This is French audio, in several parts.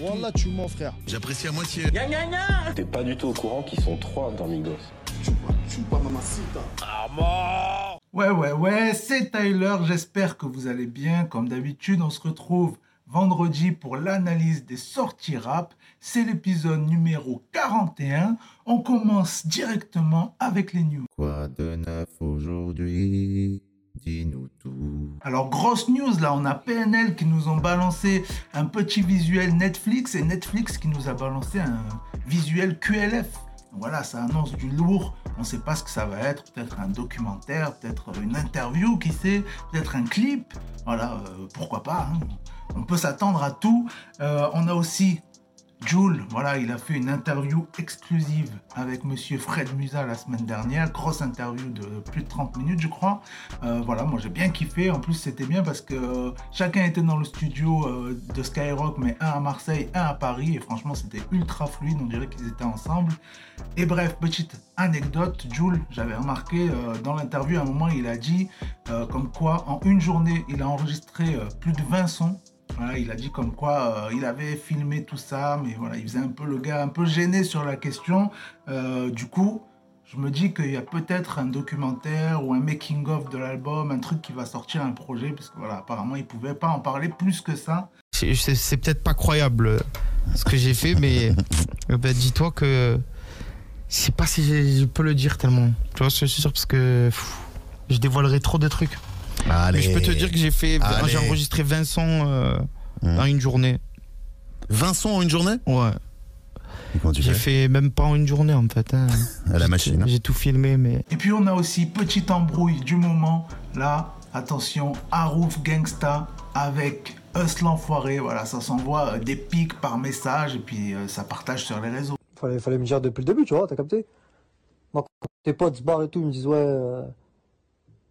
Wallah, tu mens, frère. J'apprécie à moitié. T'es pas du tout au courant qu'ils sont trois dans Migos. Ouais, ouais, ouais, c'est Tyler. J'espère que vous allez bien. Comme d'habitude, on se retrouve vendredi pour l'analyse des sorties rap. C'est l'épisode numéro 41. On commence directement avec les news. Quoi de neuf aujourd'hui? Alors, grosse news, là, on a PNL qui nous ont balancé un petit visuel Netflix et Netflix qui nous a balancé un visuel QLF. Voilà, ça annonce du lourd. On ne sait pas ce que ça va être. Peut-être un documentaire, peut-être une interview, qui sait, peut-être un clip. Voilà, euh, pourquoi pas. hein. On peut s'attendre à tout. Euh, on a aussi Jules, voilà, il a fait une interview exclusive avec monsieur Fred Musa la semaine dernière. Grosse interview de plus de 30 minutes, je crois. Euh, voilà, moi j'ai bien kiffé. En plus, c'était bien parce que euh, chacun était dans le studio euh, de Skyrock, mais un à Marseille, un à Paris. Et franchement, c'était ultra fluide. On dirait qu'ils étaient ensemble. Et bref, petite anecdote, Jules, j'avais remarqué dans l'interview, à un moment, il a dit comme quoi en une journée, il a enregistré plus de 20 sons. Voilà, il a dit comme quoi euh, il avait filmé tout ça, mais voilà, il faisait un peu le gars un peu gêné sur la question. Euh, du coup, je me dis qu'il y a peut-être un documentaire ou un making-of de l'album, un truc qui va sortir un projet, parce que voilà, apparemment, il pouvait pas en parler plus que ça. C'est- peut-être pas croyable euh, ce que j'ai fait, mais bah, dis-toi que je sais pas si je peux le dire tellement. Tu vois je suis sûr parce que pff, je dévoilerai trop de trucs. Allez. Mais je peux te dire que j'ai fait, Allez. j'ai enregistré 20 sons euh, Mmh. en une journée. Vincent en une journée? Ouais. J'ai fait même pas en une journée en fait. hein. À la J'ai- machine. hein. J'ai tout filmé, mais Et puis on a aussi petite embrouille du moment. Là, attention, Harouf Gangsta avec Us l'enfoiré. Voilà, ça s'envoie euh, des pics par message et puis euh, ça partage sur les réseaux. Fallait, fallait me dire depuis le début, tu vois, t'as capté? Moi, quand tes potes se barrent et tout, ils me disent, ouais, euh,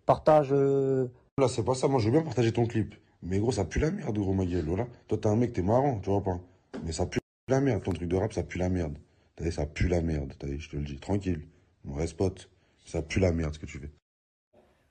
partage. euh, Là, c'est pas ça. Moi, je veux bien partager ton clip. Mais gros, ça pue la merde, gros, ma gueule. Voilà. Toi, t'es un mec, t'es marrant, tu vois pas. Mais ça pue la merde. Ton truc de rap, ça pue la merde. T'as vu, ça pue la merde. T'as vu, je te le dis. Tranquille. On reste pote. Ça pue la merde, ce que tu fais.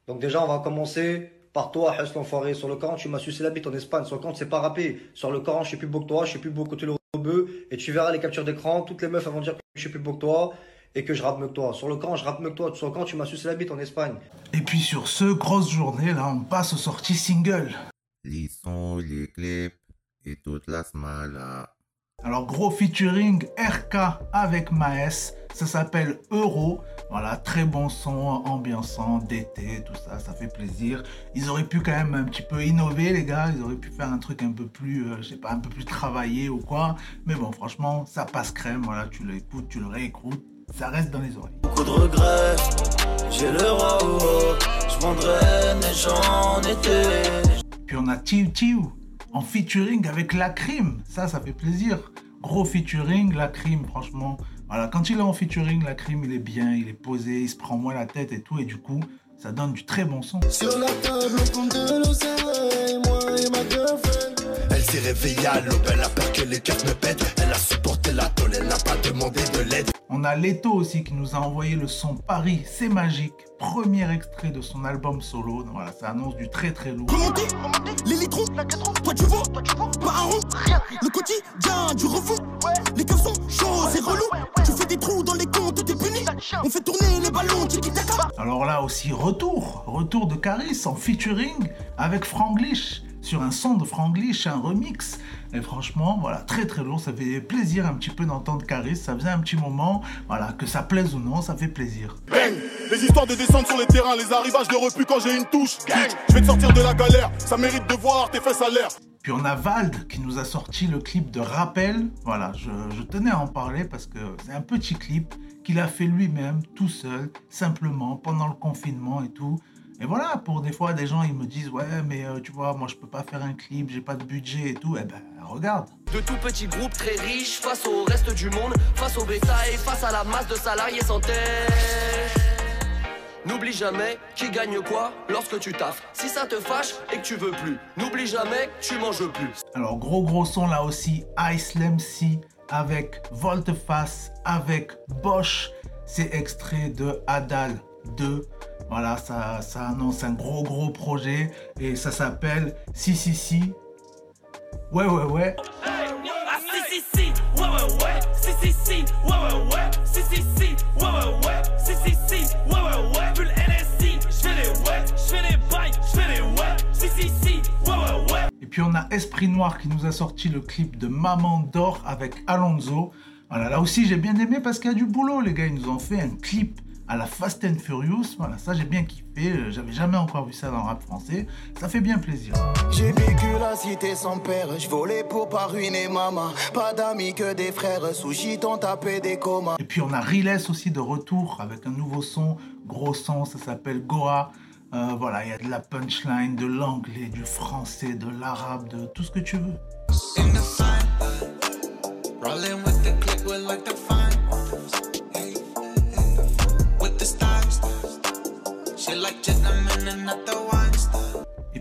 Donc, déjà, on va commencer par toi, Hess l'enfoiré. Sur le Coran, tu m'as sucé la bite en Espagne. Sur le Coran, sais pas rapper. Sur le Coran, je suis plus beau que toi, je suis plus beau que le rebeu. Et tu verras les captures d'écran. Toutes les meufs elles vont dire que je suis plus beau que toi et que je rappe mieux que toi. Sur le Coran, je rappe mieux que toi. Sur le Coran, tu m'as sucé la bite en Espagne. Et puis sur ce, grosse journée, là, on passe aux sorties single. Les sons, les clips et toute la smala. Alors gros featuring RK avec Maes, ça s'appelle Euro. Voilà, très bon son, ambiançant, d'été, tout ça, ça fait plaisir. Ils auraient pu quand même un petit peu innover les gars, ils auraient pu faire un truc un peu plus, euh, je sais pas, un peu plus travaillé ou quoi. Mais bon, franchement, ça passe crème, voilà, tu l'écoutes, tu le réécoutes, ça reste dans les oreilles. beaucoup de regrets. J'ai le roi, je vendrai mes gens en été. Puis on a Tiu Tiu en featuring avec La Crime. Ça, ça fait plaisir. Gros featuring, La Crime, franchement. Voilà, quand il est en featuring, La Crime, il est bien, il est posé, il se prend moins la tête et tout. Et du coup, ça donne du très bon son. Sur la table, on compte de l'oseille, moi et ma girlfriend. Elle s'est réveillée à l'aube, elle a peur que les keufs me pètent. Elle a supporté la tôle, elle n'a pas demandé de l'aide. On a Leto aussi qui nous a envoyé le son Paris, c'est magique. Premier extrait de son album solo. Donc Voilà, ça annonce du très très lourd. Remonter, les litrons, toi tu vois, pas un rond. Le quotidien du refus, les keufs sont chauds, c'est relou. Tu fais des trous dans les comptes, t'es puni. On fait tourner les ballons, tiki taka. Alors là aussi, retour, retour de Caris en featuring avec Franglish sur un son de Franglish, un remix. Et franchement, voilà, très très lourd. Ça fait plaisir un petit peu d'entendre Caris. Ça faisait un petit moment, voilà, que ça plaise ou non, ça fait plaisir. Bang Les histoires de descendre sur les terrains, les arrivages de refus quand j'ai une touche. Je vais te sortir de la galère, ça mérite de voir tes fesses à l'air. Puis on a Vald qui nous a sorti le clip de Rappel. Voilà, je, je tenais à en parler parce que c'est un petit clip qu'il a fait lui-même, tout seul, simplement, pendant le confinement et tout. Et voilà, pour des fois, des gens, ils me disent, ouais, mais euh, tu vois, moi, je peux pas faire un clip, j'ai pas de budget et tout. Eh ben, regarde. De tout petits groupes très riches face au reste du monde, face au bétail, face à la masse de salariés sans tête. N'oublie jamais qui gagne quoi lorsque tu taffes. Si ça te fâche et que tu veux plus, n'oublie jamais que tu manges plus. Alors, gros gros son là aussi, Ice C avec Volteface, avec Bosch. C'est extrait de Adal 2. Voilà, ça, ça annonce un gros gros projet et ça s'appelle Si Si Si. Ouais, ouais, ouais. Si si si, ouais ouais ouais, si si si, ouais ouais ouais, si si si, ouais ouais ouais, si si si, ouais ouais ouais, pull LSI, j'fais les ouais, j'fais les bails, j'fais les ouais, si si si, ouais ouais ouais. Et puis on a Esprit Noir qui nous a sorti le clip de Maman d'or avec Alonso. Voilà, là aussi j'ai bien aimé parce qu'il y a du boulot, les gars. Ils nous ont fait un clip à la Fast and Furious. Voilà, ça j'ai bien kiffé. J'avais jamais encore vu ça dans le rap français. Ça fait bien plaisir. J'ai vécu la cité sans père, je volais pour pas ruiner maman. Pas d'amis que des frères, sous t'ont tapé des comas. Et puis on a Riles aussi de retour avec un nouveau son, gros son, ça s'appelle Goa. Euh, voilà, il y a de la punchline, de l'anglais, du français, de l'arabe, de tout ce que tu veux. In the fine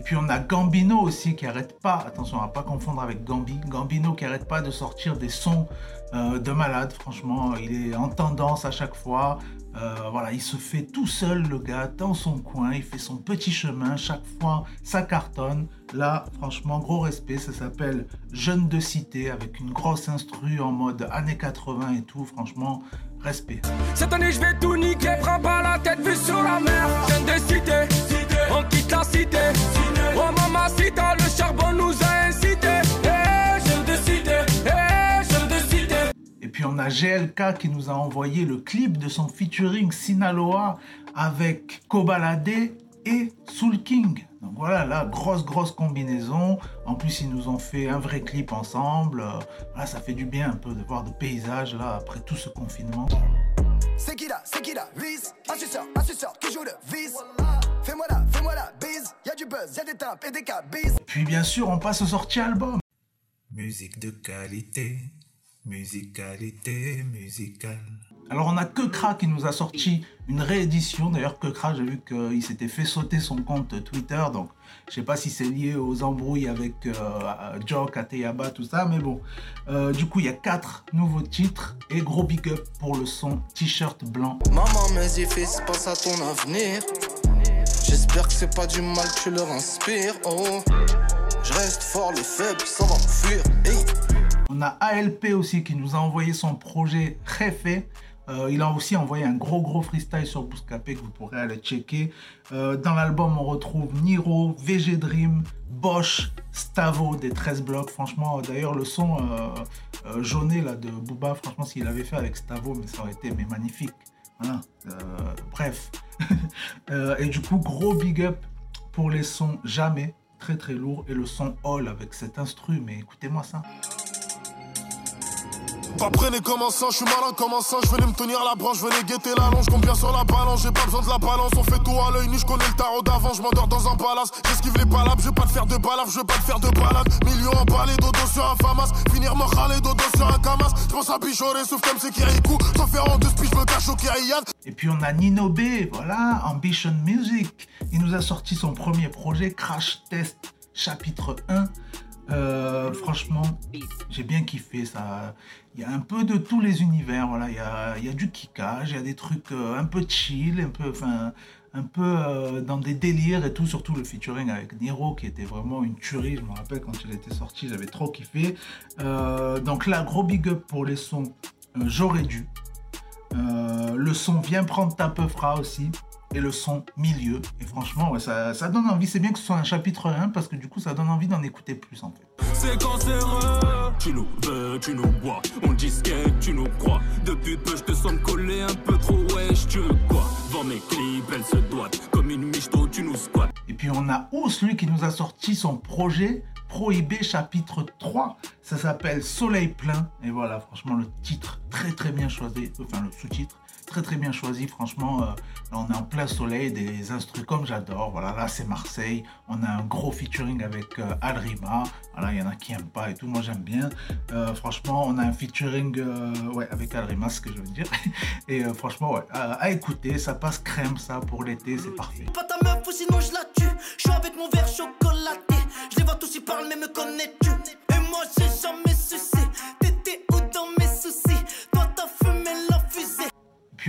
puis on a Gambino aussi qui arrête pas, attention à pas confondre avec Gambi, Gambino qui arrête pas de sortir des sons euh, de malade, franchement, il est en tendance à chaque fois. Euh, voilà, il se fait tout seul le gars dans son coin, il fait son petit chemin, chaque fois ça cartonne. Là, franchement, gros respect, ça s'appelle Jeune de cité avec une grosse instru en mode années 80 et tout, franchement, respect. Cette année je vais tout niquer, prends pas la tête vue sur la mer. Jeune de cité, on quitte la cité. Oh maman cita, le charbon nous a incité. Eh, eh. Et puis on a GLK qui nous a envoyé le clip de son featuring Sinaloa avec Kobalade et Soul King. Donc voilà, là, grosse, grosse combinaison. En plus, ils nous ont fait un vrai clip ensemble. Euh, Voilà, ça fait du bien un peu de voir des paysages là après tout ce confinement. C'est qui là, c'est qui là, vis Un suceur, un suceur qui joue le vis Fais-moi la, fais-moi la bise Y'a du buzz, y'a des tempes et des cabis Puis bien sûr, on passe au sorties album. Musique de qualité, musicalité musicale. Alors on a Kekra qui nous a sorti une réédition. D'ailleurs Kekra, j'ai vu qu'il s'était fait sauter son compte Twitter. Donc je sais pas si c'est lié aux embrouilles avec euh, Jock, Ateyaba, tout ça. Mais bon, Euh, du coup il y a quatre nouveaux titres. Et gros big up pour le son t-shirt blanc. Maman, mes fils, pense à ton avenir J'espère que c'est pas du mal tu leur inspires Oh Je reste fort, les faibles, ça va fuir. On a ALP aussi qui nous a envoyé son projet Refe. Euh, il a aussi envoyé un gros gros freestyle sur Bouscapé que vous pourrez aller checker. Euh, dans l'album, on retrouve Niro, VG Dream, Bosch, Stavo des 13 blocs. Franchement, d'ailleurs, le son euh, jauné de Booba, franchement, s'il avait fait avec Stavo, mais ça aurait été magnifique. Voilà. Euh, bref. Euh, et du coup, gros big up pour les sons Jamais, très très lourd, et le son All avec cet instru. Mais écoutez-moi ça. Pas prenez comme un je suis malin comme un je venais me tenir la branche, venez guetter la longe, combien sur la balance, j'ai pas besoin de la balance, on fait tout à l'œil nu, je connais le tarot d'avant, je m'endors dans un palace, j'esquive les palabres, je vais pas te faire de balafre, je vais pas te faire de balade, millions emballés, dodo sur un famas, finir me râler, dodo sur un Et puis on a Nino B, voilà, Ambition Music. Il nous a sorti son premier projet, Crash Test, chapitre 1. Euh, franchement, j'ai bien kiffé ça. Il y a un peu de tous les univers, voilà. Il y a, y a du kickage, il y a des trucs euh, un peu chill, un peu, enfin, un peu euh, dans des délires et tout, surtout le featuring avec Niro qui était vraiment une tuerie. Je me rappelle quand il était sorti, j'avais trop kiffé. Euh, donc là, gros big up pour les sons. euh, J'aurais dû. Le son Viens prendre ta peufra aussi. Et le son milieu. Et franchement, ça, donne envie. C'est bien que ce soit un chapitre 1 parce que du coup, ça donne envie d'en écouter plus en fait. C'est cancéreux. Tu nous veux, tu nous. On disquette, tu nous crois. Depuis peu, je te sens un peu trop. Tu Et puis on a Ous, lui, qui nous a sorti son projet Prohibé chapitre 3. Ça s'appelle Soleil plein. Et voilà, franchement, le titre très très bien choisi. Enfin, le sous-titre très très bien choisi. Franchement, euh, on est en plein soleil, des instrus comme j'adore. Voilà, là c'est Marseille. On a un gros featuring avec euh, Alrima. Voilà, il y en a qui aiment pas et tout. Moi j'aime bien. Euh, franchement, on a un featuring euh, ouais, avec Alrima, ce que je veux dire. Et franchement, ouais, à, écouter, ça passe crème ça pour l'été, c'est parfait. Pas ta meuf sinon je la tue. Je suis avec mon verre chocolaté. Je les vois tous, ils parlent, mais me connais-tu? Et moi j'ai jamais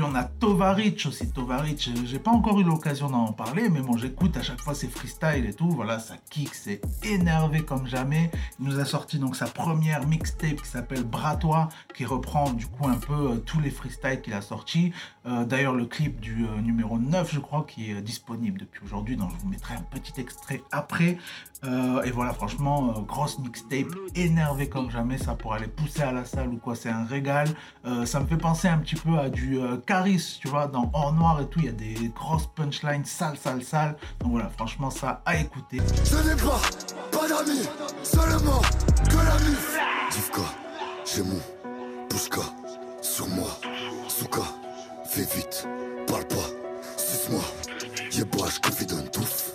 On a Tovaric aussi. Tovaric, j'ai pas encore eu l'occasion d'en parler, mais bon, j'écoute à chaque fois ses freestyles et tout. Voilà, ça kick, c'est énervé comme jamais. Il nous a sorti donc sa première mixtape qui s'appelle Bratois, qui reprend du coup un peu euh, tous les freestyles qu'il a sortis. Euh, D'ailleurs, le clip du euh, numéro 9, je crois, qui est disponible depuis aujourd'hui, donc je vous mettrai un petit extrait après. Et voilà, franchement, grosse mixtape, énervé comme jamais, ça pour aller pousser à la salle ou quoi, c'est un régal. Ça me fait penser un petit peu à du Caris, tu vois, dans Or Noir et tout, il y a des grosses punchlines sales, sales, sales. Donc voilà, franchement, ça à écouter. Je n'ai pas, pas d'amis, seulement que la mif. Divka, j'ai mon Pouska sur moi. Souka, fais vite, parle pas, suce-moi. Yéba, je confie d'un touffe.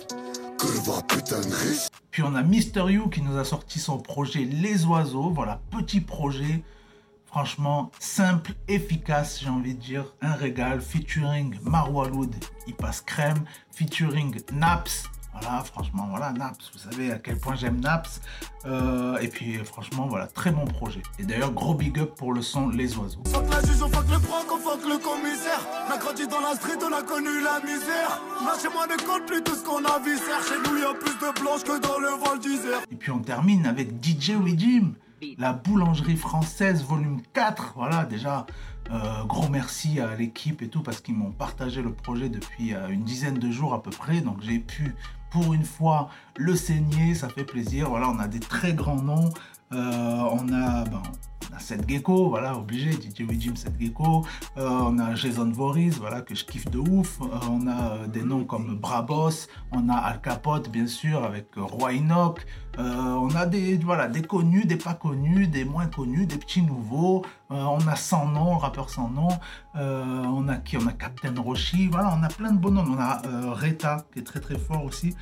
Que va putain de riche. Puis on a Mister You qui nous a sorti son projet Les Oiseaux. Voilà, petit projet. Franchement, simple, efficace, j'ai envie de dire. Un régal. Featuring Marwaloud, il passe crème. Featuring Naps. Voilà, franchement, voilà, Naps. Vous savez à quel point j'aime Naps. Euh, et puis, franchement, voilà, très bon projet. Et d'ailleurs, gros big up pour le son Les Oiseaux. Fuck la juge, on fuck le proc, on fuck le commissaire. On a grandi dans la street, on a connu la misère. Là, chez moi, ne compte plus tout ce qu'on a vu. Serre, Chez nous, y a plus de blanches que dans le Val d'Isère. Et puis on termine avec DJ Jim, la boulangerie française volume 4. Voilà, déjà, euh, gros merci à l'équipe et tout parce qu'ils m'ont partagé le projet depuis euh, une dizaine de jours à peu près. Donc j'ai pu pour une fois le saigner, ça fait plaisir. Voilà, on a des très grands noms. Euh, on a, ben, on a Seth Gecko, voilà, obligé, DJ Jim Seth Gecko. Euh, on a Jason Voorhees, voilà, que je kiffe de ouf. Euh, on a euh, des noms comme Brabos. On a Al Capote, bien sûr, avec Roy Enoch. On a des, voilà, des connus, des pas connus, des moins connus, des petits nouveaux. On a sans nom, rappeur sans nom. On a qui? On a Captain Roshi. Voilà, on a plein de bons noms. On a Reta, qui est très très fort aussi.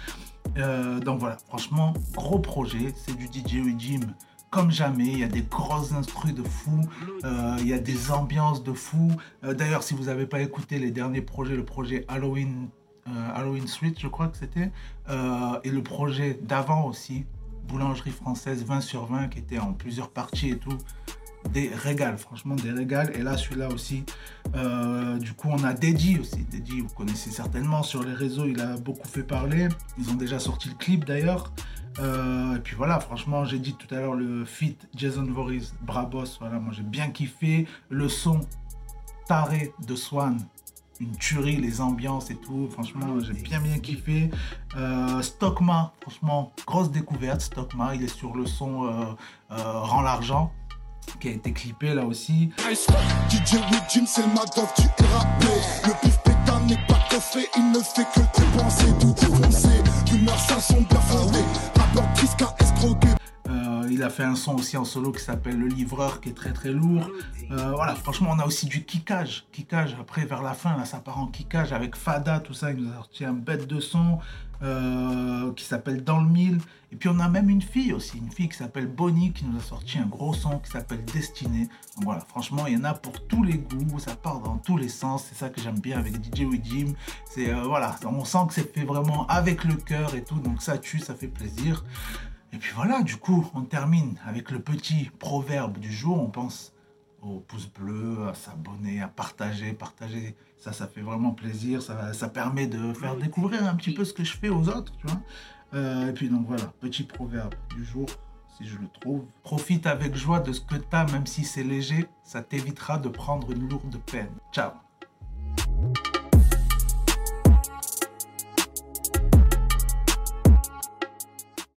Donc voilà, franchement, gros projet. C'est du DJ Jim comme jamais. Il y a des grosses instrus de fou. Euh, il y a des ambiances de fou. Euh, D'ailleurs, si vous n'avez pas écouté les derniers projets, le projet Halloween, euh, Halloween Street, je crois que c'était, et le projet d'avant aussi, Boulangerie française 20 sur 20, qui était en plusieurs parties et tout. Des régales, franchement des régales. Et là, celui-là aussi. du coup, on a Deji aussi. Deji, vous connaissez certainement sur les réseaux, il a beaucoup fait parler. Ils ont déjà sorti le clip d'ailleurs. Euh, et puis voilà, franchement, j'ai dit tout à l'heure le feat Jason Voorhees, Brabos. Voilà, moi j'ai bien kiffé. Le son taré de Swan, une tuerie, les ambiances et tout. Franchement, j'ai bien bien kiffé. Euh, Stockma, franchement, grosse découverte. Stockma, il est sur le son euh, euh, Rend l'argent, qui a été clippé là aussi. Rappeur Kiska escroqué. Il a fait un son aussi en solo qui s'appelle Le Livreur, qui est très très lourd. Euh, voilà, franchement, on a aussi du kickage. Kickage, après, vers la fin, là, ça part en kickage avec Fada, tout ça. Il nous a sorti un bête de son euh, qui s'appelle Dans le Mille. Et puis, on a même une fille aussi, une fille qui s'appelle Bonnie, qui nous a sorti un gros son qui s'appelle Destinée. Donc voilà, franchement, il y en a pour tous les goûts. Ça part dans tous les sens. C'est ça que j'aime bien avec DJ Jim. C'est, euh, voilà, on sent que c'est fait vraiment avec le cœur et tout. Donc, ça tue, ça fait plaisir. Et puis voilà, du coup, on termine avec le petit proverbe du jour. On pense au pouce bleu, à s'abonner, à partager. Partager, ça, ça fait vraiment plaisir. Ça, ça permet de faire découvrir un petit peu ce que je fais aux autres, tu vois. Euh, et puis donc voilà, petit proverbe du jour, si je le trouve. Profite avec joie de ce que tu as, même si c'est léger. Ça t'évitera de prendre une lourde peine. Ciao